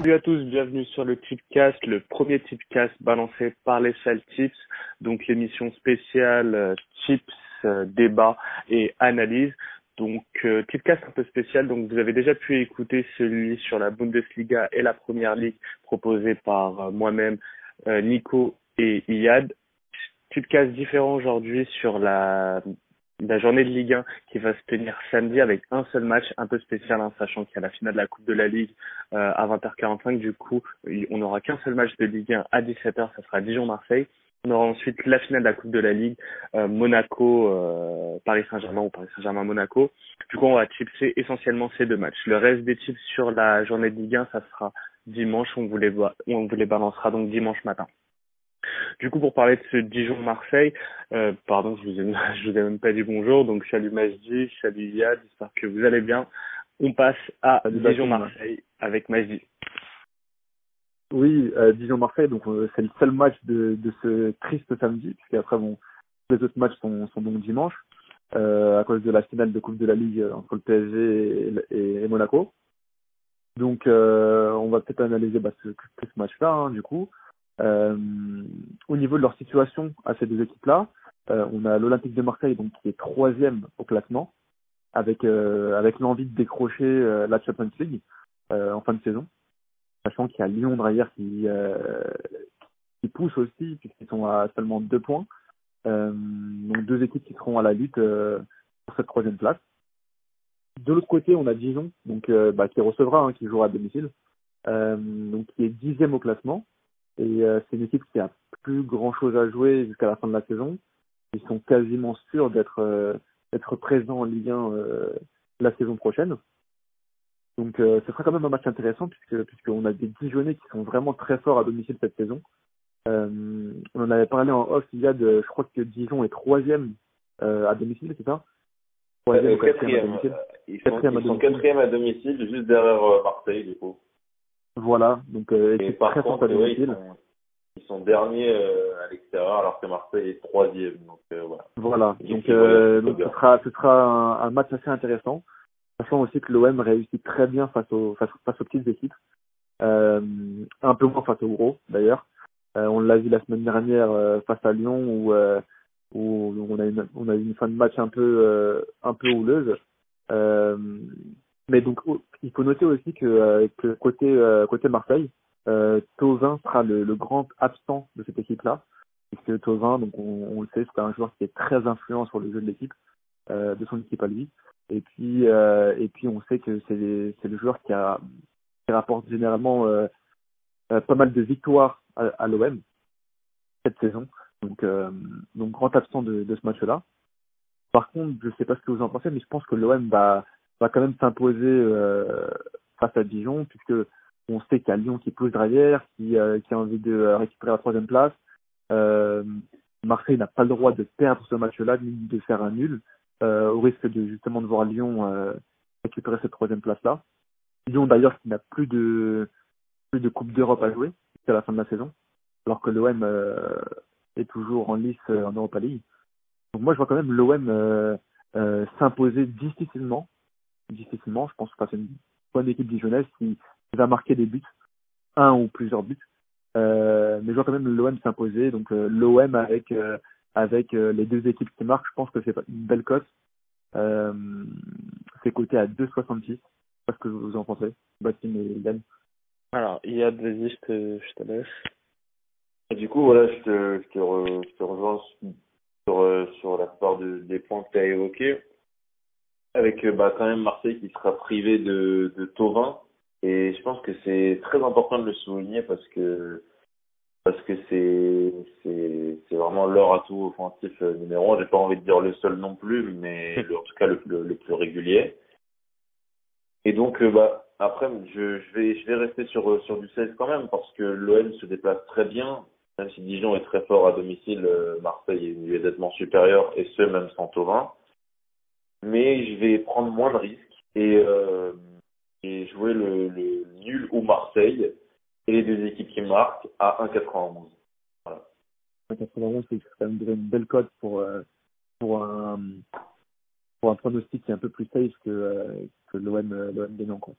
Salut à tous, bienvenue sur le Tipcast, le premier Tipcast balancé par les Tips, donc l'émission spéciale euh, Tips, euh, débat et analyse. Donc euh, Tipcast un peu spécial, donc vous avez déjà pu écouter celui sur la Bundesliga et la Première Ligue proposé par euh, moi-même, Nico et Iyad. Tipcast différent aujourd'hui sur la la journée de Ligue 1 qui va se tenir samedi avec un seul match un peu spécial, hein, sachant qu'il y a la finale de la Coupe de la Ligue euh, à 20h45. Du coup, on n'aura qu'un seul match de Ligue 1 à 17h, ça sera Dijon-Marseille. On aura ensuite la finale de la Coupe de la Ligue, euh, Monaco, euh, Paris Saint-Germain ou Paris Saint-Germain-Monaco. Du coup, on va chipser essentiellement ces deux matchs. Le reste des chips sur la journée de Ligue 1, ça sera dimanche. On vous les, on vous les balancera donc dimanche matin. Du coup, pour parler de ce Dijon-Marseille, euh, pardon, je vous, ai, je vous ai même pas dit bonjour. Donc, salut Majdi, salut Yad, j'espère que vous allez bien. On passe à Dijon-Marseille avec Majdi. Oui, euh, Dijon-Marseille, donc euh, c'est le seul match de, de ce triste samedi, puisqu'après, bon, les autres matchs sont, sont donc dimanche, euh, à cause de la finale de Coupe de la Ligue entre le PSG et, et, Monaco. Donc, euh, on va peut-être analyser bah, ce, ce match-là, hein, du coup. Euh, au niveau de leur situation à ces deux équipes-là, euh, on a l'Olympique de Marseille donc qui est troisième au classement, avec euh, avec l'envie de décrocher la Champions League en fin de saison, sachant qu'il y a Lyon derrière qui qui pousse aussi puisqu'ils sont à seulement deux points. donc deux équipes qui seront à la lutte pour cette troisième place. De l'autre côté, on a Dijon, donc bah, qui recevra, hein, qui jouera à domicile, donc qui est dixième au classement, et euh, c'est une équipe qui a plus grand chose à jouer jusqu'à la fin de la saison. Ils sont quasiment sûrs d'être euh, d'être présents en Ligue 1 euh, la saison prochaine. Donc ce sera quand même un match intéressant puisque puisqu'on a des Dijonais qui sont vraiment très forts à domicile cette saison. on en avait parlé en off il y a de, je crois que Dijon est troisième à domicile, c'est ça? Troisième quatrième, à domicile? Ils sont, quatrième, ils sont quatrième à domicile, juste derrière Marseille du coup. Voilà, donc euh, très forte à domicile. Ils sont, derniers euh, à l'extérieur alors que Marseille est troisième. Donc euh, voilà. Voilà, donc, euh, donc ce sera, ce sera un, un, match assez intéressant. Sachant aussi que l'OM réussit très bien face aux, face, face aux petites équipes. Un peu moins face aux gros d'ailleurs. On l'a vu la semaine dernière face à Lyon où, où on a une on a une fin de match un peu un peu houleuse. Mais donc, il faut noter aussi que, euh, côté, euh, côté Marseille, euh, Tovin sera le, grand absent de cette équipe-là. Puisque Tovin, donc on, le sait, c'est un joueur qui est très influent sur le jeu de l'équipe, euh, de son équipe à lui. Et puis, et puis on sait que c'est, le joueur qui, a, qui rapporte généralement pas mal de victoires à, l'OM cette saison. Donc, donc grand absent de, de ce match-là. Par contre, je sais pas ce que vous en pensez, mais je pense que l'OM va va quand même s'imposer euh, face à Dijon, puisque on sait qu'il y a Lyon qui pousse derrière, qui, euh, a envie de récupérer la troisième place. Euh, Marseille n'a pas le droit de perdre ce match-là, ni de faire un nul, euh, au risque de justement de voir Lyon euh, récupérer cette troisième place-là. Lyon d'ailleurs qui n'a plus de plus de Coupe d'Europe à jouer jusqu'à la fin de la saison, alors que l'OM euh, est toujours en lice en Europa League. Donc moi je vois quand même l'OM s'imposer difficilement difficilement, je pense, face à une bonne équipe dijonnaise qui va marquer des buts, un ou plusieurs buts. Euh, mais je vois quand même l'OM s'imposer. Donc euh, l'OM avec euh, avec euh, les deux équipes qui marquent, je pense que c'est une belle cote. Euh, c'est coté à 2,66. Je sais pas ce que vous en pensez, Bastien et Yann. Alors, il y a des listes, je te laisse. du coup, voilà, je te, je te, re, je te rejoins sur, sur la part de, des points que tu as évoqués avec euh, bah, quand même Marseille qui sera privé de, de Tovin. Et je pense que c'est très important de le souligner parce que parce que c'est c'est c'est vraiment leur atout offensif euh, numéro un. J'ai pas envie de dire le seul non plus, mais en tout cas le, le, plus régulier. Et donc euh, bah après je, je vais je vais rester sur sur du 16 quand même parce que l'OM se déplace très bien. Même si Dijon est très fort à domicile, Marseille est immédiatement supérieur et ce même sans Tovin mais je vais prendre moins de risques et, euh, et jouer le, le, nul ou Marseille et les deux équipes qui marquent à 1,91. Voilà. 1,91, c'est quand même une belle cote pour, euh, pour, un, pour un pronostic qui est un peu plus safe que, euh, que l'OM gagnant. Quoi.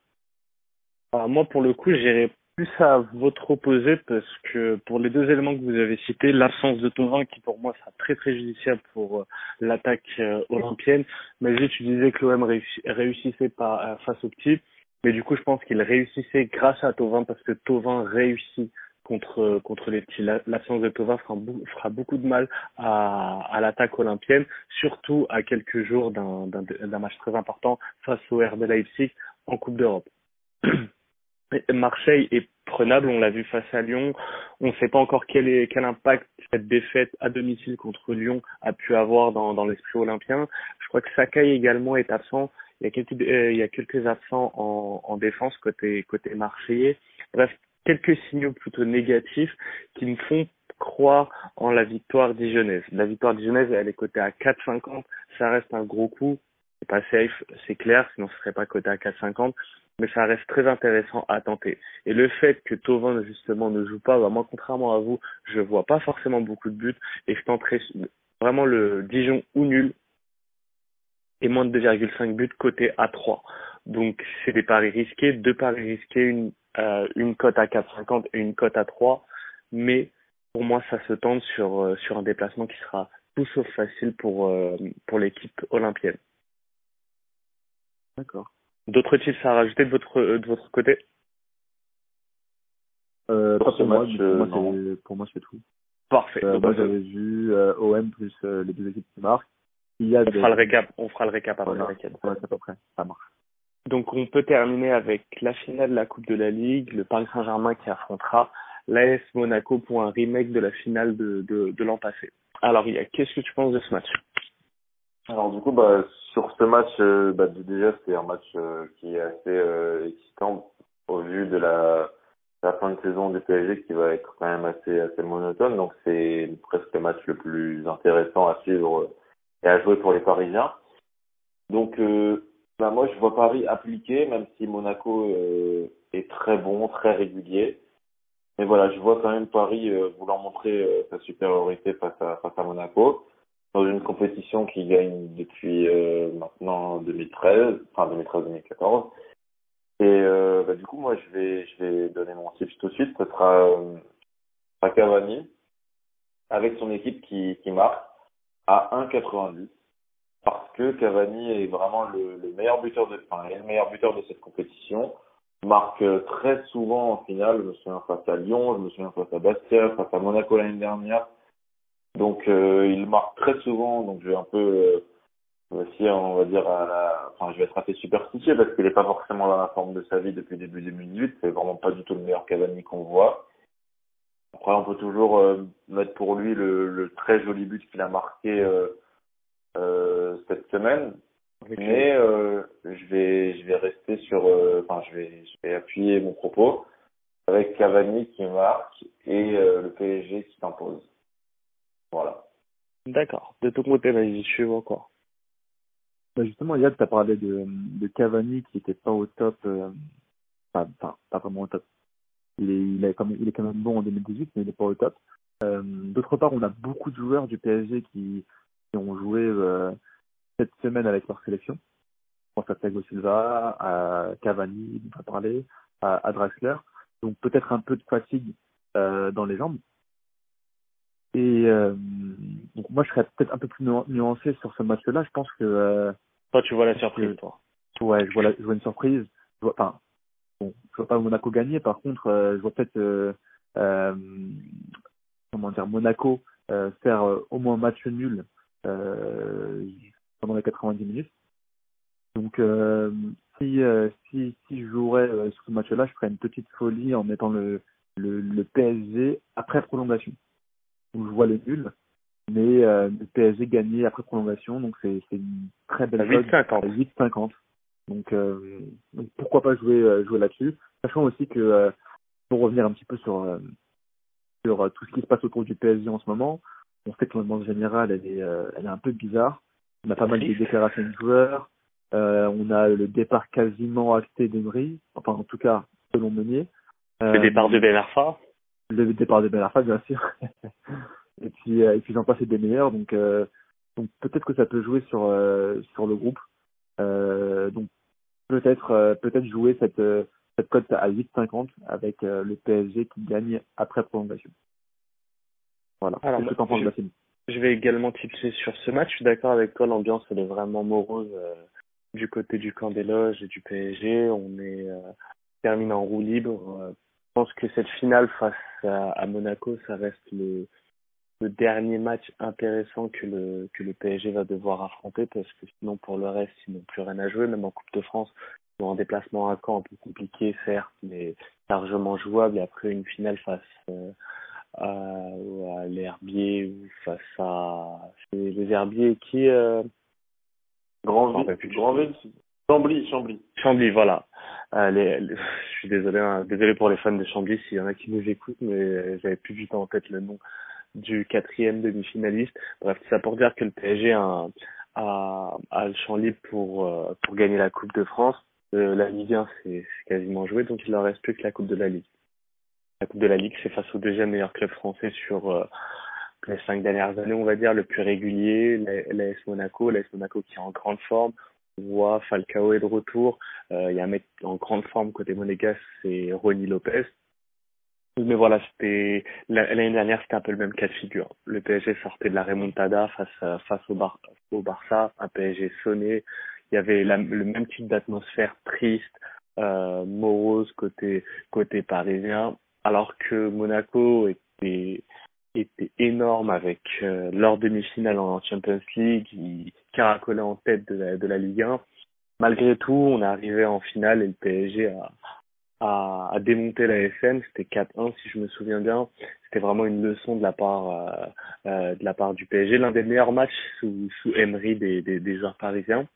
Alors moi, pour le coup, j'irai plus à votre opposé parce que pour les deux éléments que vous avez cités, l'absence de Tovin qui pour moi sera très préjudiciable pour euh, l'attaque euh, olympienne. Mais tu disais que l'OM réussissait pas face au petit, mais du coup je pense qu'il réussissait grâce à Tovin parce que Tovin réussit contre contre les petits. L'absence de Tovin fera, fera, beaucoup de mal à, à l'attaque olympienne, surtout à quelques jours d'un match très important face au RB Leipzig en Coupe d'Europe. Marseille est prenable, on l'a vu face à Lyon. On ne sait pas encore quel, est, quel impact cette défaite à domicile contre Lyon a pu avoir dans, dans l'esprit olympien. Je crois que Sakai également est absent. Il y a quelques, euh, il y a quelques absents en, en défense côté, côté marseillais. Bref, quelques signaux plutôt négatifs qui me font croire en la victoire dijonnaise. La victoire dijonnaise, elle est cotée à 4,50. Ça reste un gros coup. C'est pas safe, c'est clair, sinon ce serait pas coté à 4,50 mais ça reste très intéressant à tenter. Et le fait que Tovin justement ne joue pas, bah, moi contrairement à vous, je vois pas forcément beaucoup de buts et je tenterai vraiment le Dijon ou nul et moins de 2,5 buts côté à 3. Donc c'est des paris risqués, deux paris risqués, une, euh, une cote à 4,50 et une cote à 3, mais pour moi ça se tente sur, euh, sur un déplacement qui sera tout sauf facile pour, euh, pour l'équipe olympienne. D'accord. D'autres tips à rajouter de votre, euh, de votre côté? Euh, pour, pour, moi, euh, pour moi, c'est tout. Parfait. Euh, moi, j'avais vu euh, OM plus euh, les deux équipes qui marquent. Il y a on, fera le récap, on fera le récap après voilà. le Ouais, c'est à peu près. Ça marche. Donc, on peut terminer avec la finale de la Coupe de la Ligue, le Paris Saint-Germain qui affrontera l'AS Monaco pour un remake de la finale de, de, de l'an passé. Alors, qu'est-ce que tu penses de ce match? Alors, du coup, bah, sur ce match, euh, bah, déjà c'est un match euh, qui est assez euh, excitant au vu de la, la, fin de saison du PSG qui va être quand même assez assez monotone. Donc c'est presque le match le plus intéressant à suivre et à jouer pour les Parisiens. Donc bah, moi je vois Paris appliqué, même si Monaco est très bon, très régulier. Mais voilà, je vois quand même Paris vouloir montrer sa supériorité face à face à Monaco dans une compétition qui gagne depuis euh, maintenant 2013, enfin 2013-2014. Et euh, bah, du coup, moi, je vais, je vais donner mon tips tout de suite. Ce sera euh, à Cavani avec son équipe qui, qui marque à 1,90 parce que Cavani est vraiment le, le meilleur buteur de, enfin, le meilleur buteur de cette compétition. Marque très souvent en finale. Je me souviens face à Lyon, je me souviens face à Bastia, face à Monaco l'année dernière. Donc euh, il marque très souvent, donc je vais un peu euh, aussi, on va dire, à la... enfin je vais être assez superstitieux parce qu'il n'est pas forcément dans la forme de sa vie depuis début 2018. C'est vraiment pas du tout le meilleur Cavani qu'on voit. Après, on peut toujours euh, mettre pour lui le, le, très joli but qu'il a marqué euh, euh, cette semaine. Mais euh, je vais je vais rester sur enfin je vais je vais appuyer mon propos avec Cavani qui marque et le PSG qui s'impose. Voilà. D'accord. De ton côté, vas-y, je vois quoi. Bah justement, Yann, tu as parlé de, de Cavani qui était pas au top, euh, enfin, pas vraiment au top. Il est, il, est quand même, il est quand même bon en 2018, mais il n'est pas au top. Euh, D'autre part, on a beaucoup de joueurs du PSG qui, qui ont joué euh, cette semaine avec leur sélection. Je pense à Thiago Silva, à Cavani, on va parler, à, à Draxler. Donc peut-être un peu de fatigue euh, dans les jambes. Et euh, donc moi, je serais peut-être un peu plus nuancé sur ce match-là. Je pense que euh, toi, tu vois la surprise, toi. Ouais, je vois, la, je vois une surprise. Je vois, enfin, bon, je vois pas Monaco gagner. Par contre, euh, je vois peut-être euh, euh, comment dire Monaco euh, faire au moins un match nul pendant les 90 minutes. Donc, si si si je jouerais sur ce match-là, je ferais une petite folie en mettant le le, le PSG après prolongation où je vois le nul. Mais euh, le PSG gagné après prolongation, donc c'est une très belle cote. 8,50. Donc, euh, donc pourquoi pas jouer euh, jouer là-dessus, sachant aussi que euh, pour revenir un petit peu sur euh, sur tout ce qui se passe autour du PSG en ce moment, on sait que l'ambiance générale elle est elle est un peu bizarre. On a pas mal de déclarations de joueurs. on a le départ quasiment acté d'Emery, enfin en tout cas selon Meunier. Le départ de Ben Arfa le départ de Ben Arfa, bien sûr. et puis, euh, et puis j'en passe des meilleurs. Donc, euh, donc peut-être que ça peut jouer sur euh, sur le groupe. Euh, donc peut-être peut-être jouer cette cette cote à 8,50 avec le PSG qui gagne après prolongation. Voilà. Alors, que penses, Je vais également tipser sur ce match. Je suis d'accord avec toi, l'ambiance elle est vraiment morose du côté du camp des loges et du PSG. On est terminé en roue libre. Je pense que cette finale face à, à Monaco, ça reste le, le dernier match intéressant que le que le PSG va devoir affronter parce que sinon pour le reste ils n'ont plus rien à jouer. Même en Coupe de France ils ont un déplacement à Caen un peu compliqué certes mais largement jouable. Et après une finale face euh, à, à l'Herbier ou face à les Herbiers qui euh... Grandville Grandville Chambly Chambly. Chambly voilà euh, les, je suis désolé hein, désolé pour les fans de Chambly s'il y en a qui nous écoutent mais j'avais plus du temps en tête le nom du quatrième demi-finaliste. Bref, ça pour dire que le PSG a, a, a le champ libre pour, euh, pour gagner la Coupe de France. Euh, la Ligue 1, c'est quasiment joué, donc il leur reste plus que la Coupe de la Ligue. La Coupe de la Ligue, c'est face au deuxième meilleur club français sur euh, les cinq dernières années, on va dire, le plus régulier, l'AS Monaco, l'AS Monaco qui est en grande forme. On voit Falcao est de retour. Il y a un mec en grande forme côté monégasque, c'est Ronny Lopez. Mais voilà, c'était l'année dernière, c'était un peu le même cas de figure. Le PSG sortait de la remontada face au, Bar, au Barça, un PSG sonné. Il y avait le même type d'atmosphère triste, euh, morose côté parisien, alors que Monaco était était énorme avec euh, leur demi-finale en Champions League, qui caracolait en tête de la, Ligue 1. Malgré tout, on est arrivé en finale et le PSG a, à démonter la FN. C'était 4-1 si je me souviens bien. C'était vraiment une leçon de la part euh, euh, du PSG, l'un des meilleurs matchs sous, Emery des joueurs parisiens.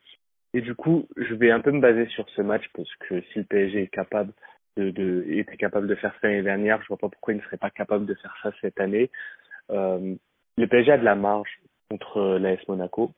Et du coup, je vais un peu me baser sur ce match parce que si le PSG est capable de, de était capable de faire ça l'année dernière, je vois pas pourquoi il ne serait pas capable de faire ça cette année. Euh, le PSG a de la marge contre l'AS Monaco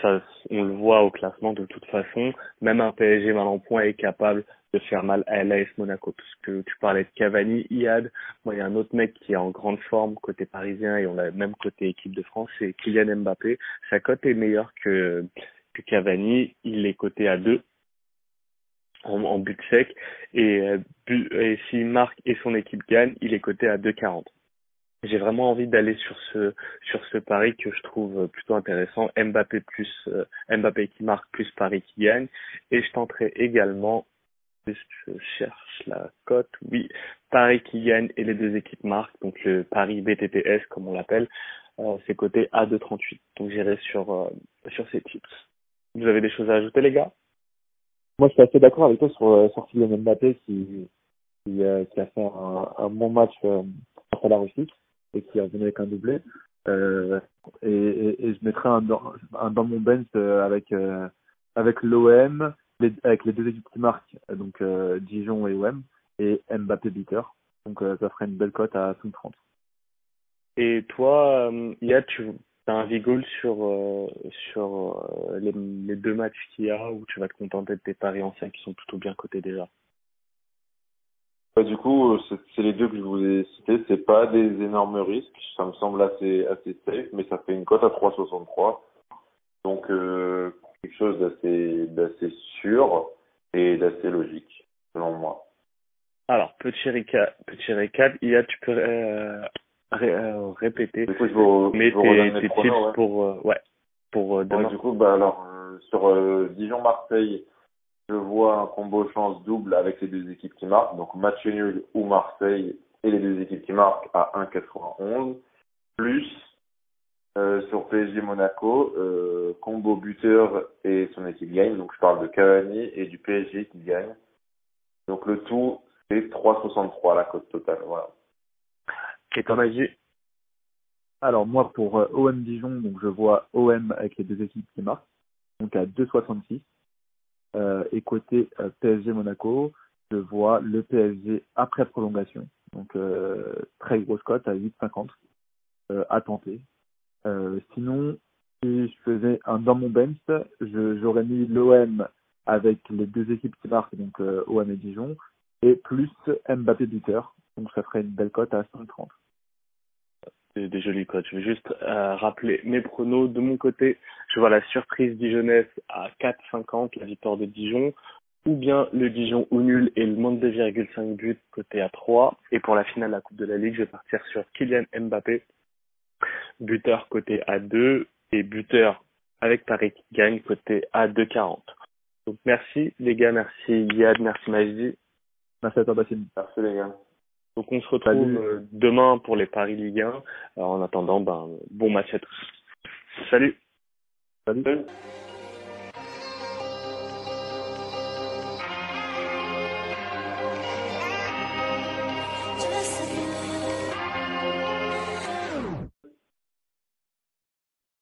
ça, on le voit au classement de toute façon. Même un PSG mal en point est capable de faire mal à l'AS Monaco. Parce que tu parlais de Cavani, Iad. Moi, il y a un autre mec qui est en grande forme côté parisien et on l'a même côté équipe de France, c'est Kylian Mbappé. Sa cote est meilleure que, que Cavani. Il est coté à 2 en, en but sec. Et, euh, et s'il marque et son équipe gagne, il est coté à 2,40 j'ai vraiment envie d'aller sur ce sur ce pari que je trouve plutôt intéressant. Mbappé plus euh, Mbappé qui marque plus Paris qui gagne et je tenterai également je cherche la cote oui Paris qui gagne et les deux équipes marquent donc le Paris BTTS comme on l'appelle euh, c'est coté à 2,38 donc j'irai sur euh, sur ces tips. Vous avez des choses à ajouter les gars? Moi je suis assez d'accord avec toi sur euh, sur Kylian Mbappé euh, qui a fait un, bon match euh, à la Russie et qui est revenu avec un doublé. Euh, et, je mettrai un dans, mon bench euh, avec avec l'OM, avec les deux équipes qui marquent, donc Dijon et OM, et Mbappé beater. Donc ça ferait une belle cote à 5,30. Et toi, Yad, tu as un vigole sur sur les, les, deux matchs qu'il y a ou tu vas te contenter de tes paris anciens qui sont plutôt bien cotés déjà? Bah, du coup, c'est les deux que je vous ai cités. C'est pas des énormes risques. Ça me semble assez assez safe, mais ça fait une cote à 3,63. Donc euh, quelque chose d'assez d'assez sûr et d'assez logique selon moi. Alors petit récap, petit récap. a tu peux euh, ré, euh, répéter. Du coup, je vous, mais je vous tes, tes pronos, tips ouais. pour euh, ouais pour demain. Ouais, du coup, bah alors sur Dijon Marseille je vois un combo chance double avec les deux équipes qui marquent, donc match nul ou Marseille et les deux équipes qui marquent à 1,91, plus euh, sur PSG Monaco, euh, combo buteur et son équipe gagne, donc je parle de Cavani et du PSG qui gagne. Donc le tout, c'est 3,63 la cote totale, voilà. Et ton avis Alors moi pour euh, OM Dijon, donc je vois OM avec les deux équipes qui marquent, donc à 2,66 euh, et côté euh, PSG Monaco, je vois le PSG après prolongation. Donc très grosse cote à 8,50 euh, à tenter. Sinon, si je faisais un dans mon bench, j'aurais mis l'OM avec les deux équipes qui marquent, donc OM et Dijon, et plus Mbappé buteur. Donc ça ferait une belle cote à 5,30 des, des jolis cotes. Je vais juste euh, rappeler mes pronos. De mon côté, je vois la surprise dijonnaise à 4,50, la victoire de Dijon. ou bien le Dijon ou nul et le moins de 2,5 buts côté à 3. Et pour la finale de la Coupe de la Ligue, je vais partir sur Kylian Mbappé, buteur côté A2 et buteur avec Paris qui gagne côté A2,40. Donc merci les gars, merci Yad, merci Majdi. Merci à toi Basile. Merci les gars. Donc on se retrouve euh, demain pour les Paris Ligue 1. Alors, en attendant, ben, bon match à tous. Salut. Salut. Salut.